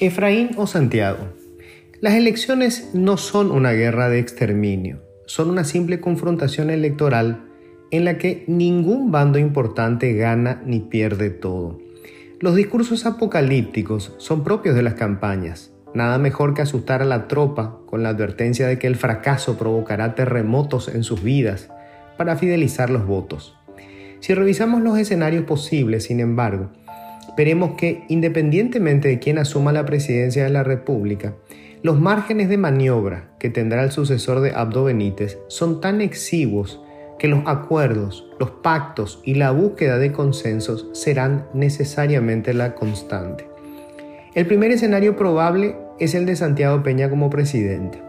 Efraín o Santiago. Las elecciones no son una guerra de exterminio, son una simple confrontación electoral en la que ningún bando importante gana ni pierde todo. Los discursos apocalípticos son propios de las campañas. Nada mejor que asustar a la tropa con la advertencia de que el fracaso provocará terremotos en sus vidas para fidelizar los votos. Si revisamos los escenarios posibles, sin embargo, veremos que independientemente de quién asuma la presidencia de la República, los márgenes de maniobra que tendrá el sucesor de Abdo Benítez son tan exiguos que los acuerdos, los pactos y la búsqueda de consensos serán necesariamente la constante. El primer escenario probable es el de Santiago Peña como presidente.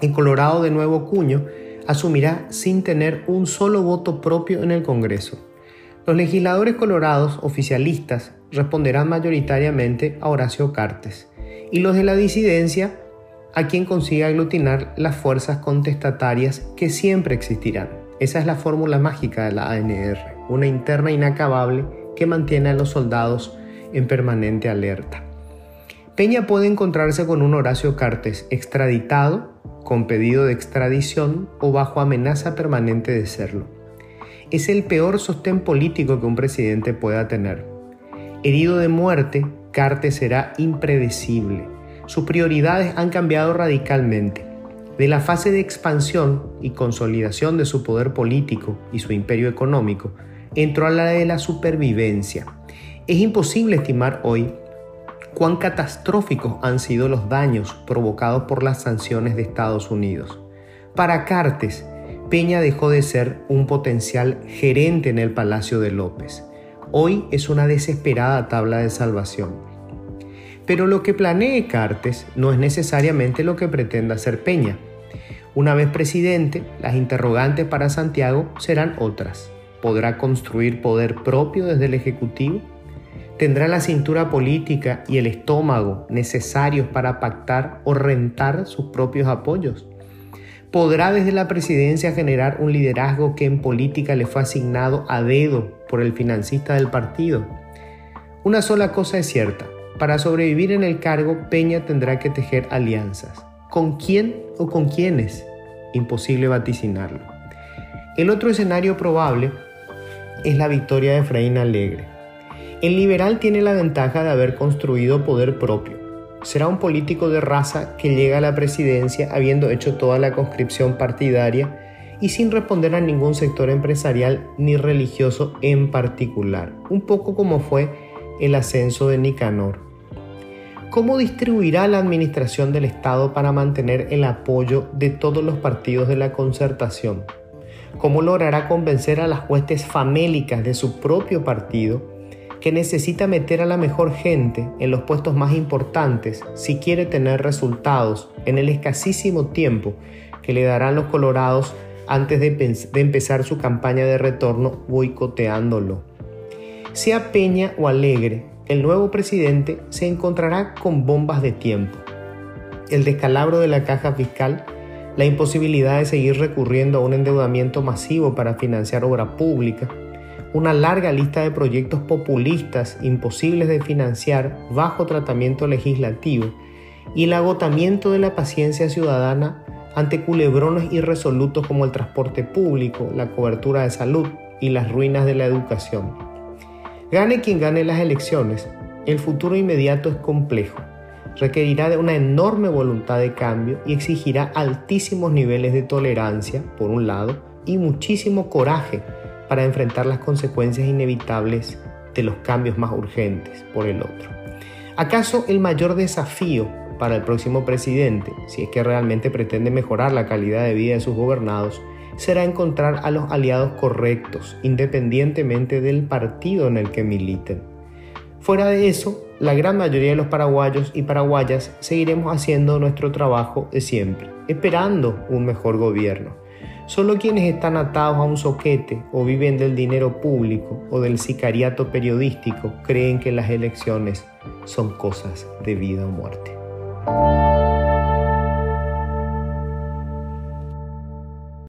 En Colorado de nuevo cuño asumirá sin tener un solo voto propio en el Congreso. Los legisladores colorados oficialistas responderán mayoritariamente a Horacio Cartes y los de la disidencia a quien consiga aglutinar las fuerzas contestatarias que siempre existirán. Esa es la fórmula mágica de la ANR, una interna inacabable que mantiene a los soldados en permanente alerta. Peña puede encontrarse con un Horacio Cartes extraditado, con pedido de extradición o bajo amenaza permanente de serlo. Es el peor sostén político que un presidente pueda tener. Herido de muerte, Cartes será impredecible. Sus prioridades han cambiado radicalmente de la fase de expansión y consolidación de su poder político y su imperio económico, entró a la de la supervivencia. Es imposible estimar hoy cuán catastróficos han sido los daños provocados por las sanciones de Estados Unidos. Para Cartes, Peña dejó de ser un potencial gerente en el Palacio de López. Hoy es una desesperada tabla de salvación. Pero lo que planee Cartes no es necesariamente lo que pretenda hacer Peña. Una vez presidente, las interrogantes para Santiago serán otras. ¿Podrá construir poder propio desde el Ejecutivo? ¿Tendrá la cintura política y el estómago necesarios para pactar o rentar sus propios apoyos? ¿Podrá desde la presidencia generar un liderazgo que en política le fue asignado a dedo por el financista del partido? Una sola cosa es cierta. Para sobrevivir en el cargo, Peña tendrá que tejer alianzas. ¿Con quién o con quiénes? Imposible vaticinarlo. El otro escenario probable es la victoria de Efraín Alegre. El liberal tiene la ventaja de haber construido poder propio. Será un político de raza que llega a la presidencia habiendo hecho toda la conscripción partidaria y sin responder a ningún sector empresarial ni religioso en particular, un poco como fue el ascenso de Nicanor. ¿Cómo distribuirá la administración del Estado para mantener el apoyo de todos los partidos de la concertación? ¿Cómo logrará convencer a las huestes famélicas de su propio partido que necesita meter a la mejor gente en los puestos más importantes si quiere tener resultados en el escasísimo tiempo que le darán los colorados antes de, empezar su campaña de retorno boicoteándolo? Sea Peña o Alegre, el nuevo presidente se encontrará con bombas de tiempo. El descalabro de la caja fiscal, la imposibilidad de seguir recurriendo a un endeudamiento masivo para financiar obra pública, una larga lista de proyectos populistas imposibles de financiar bajo tratamiento legislativo y el agotamiento de la paciencia ciudadana ante culebrones irresolutos como el transporte público, la cobertura de salud y las ruinas de la educación. Gane quien gane las elecciones, el futuro inmediato es complejo. Requerirá de una enorme voluntad de cambio y exigirá altísimos niveles de tolerancia, por un lado, y muchísimo coraje para enfrentar las consecuencias inevitables de los cambios más urgentes, por el otro. ¿Acaso el mayor desafío para el próximo presidente, si es que realmente pretende mejorar la calidad de vida de sus gobernados, será encontrar a los aliados correctos, independientemente del partido en el que militen. Fuera de eso, la gran mayoría de los paraguayos y paraguayas seguiremos haciendo nuestro trabajo de siempre, esperando un mejor gobierno. Solo quienes están atados a un soquete o viven del dinero público o del sicariato periodístico creen que las elecciones son cosas de vida o muerte.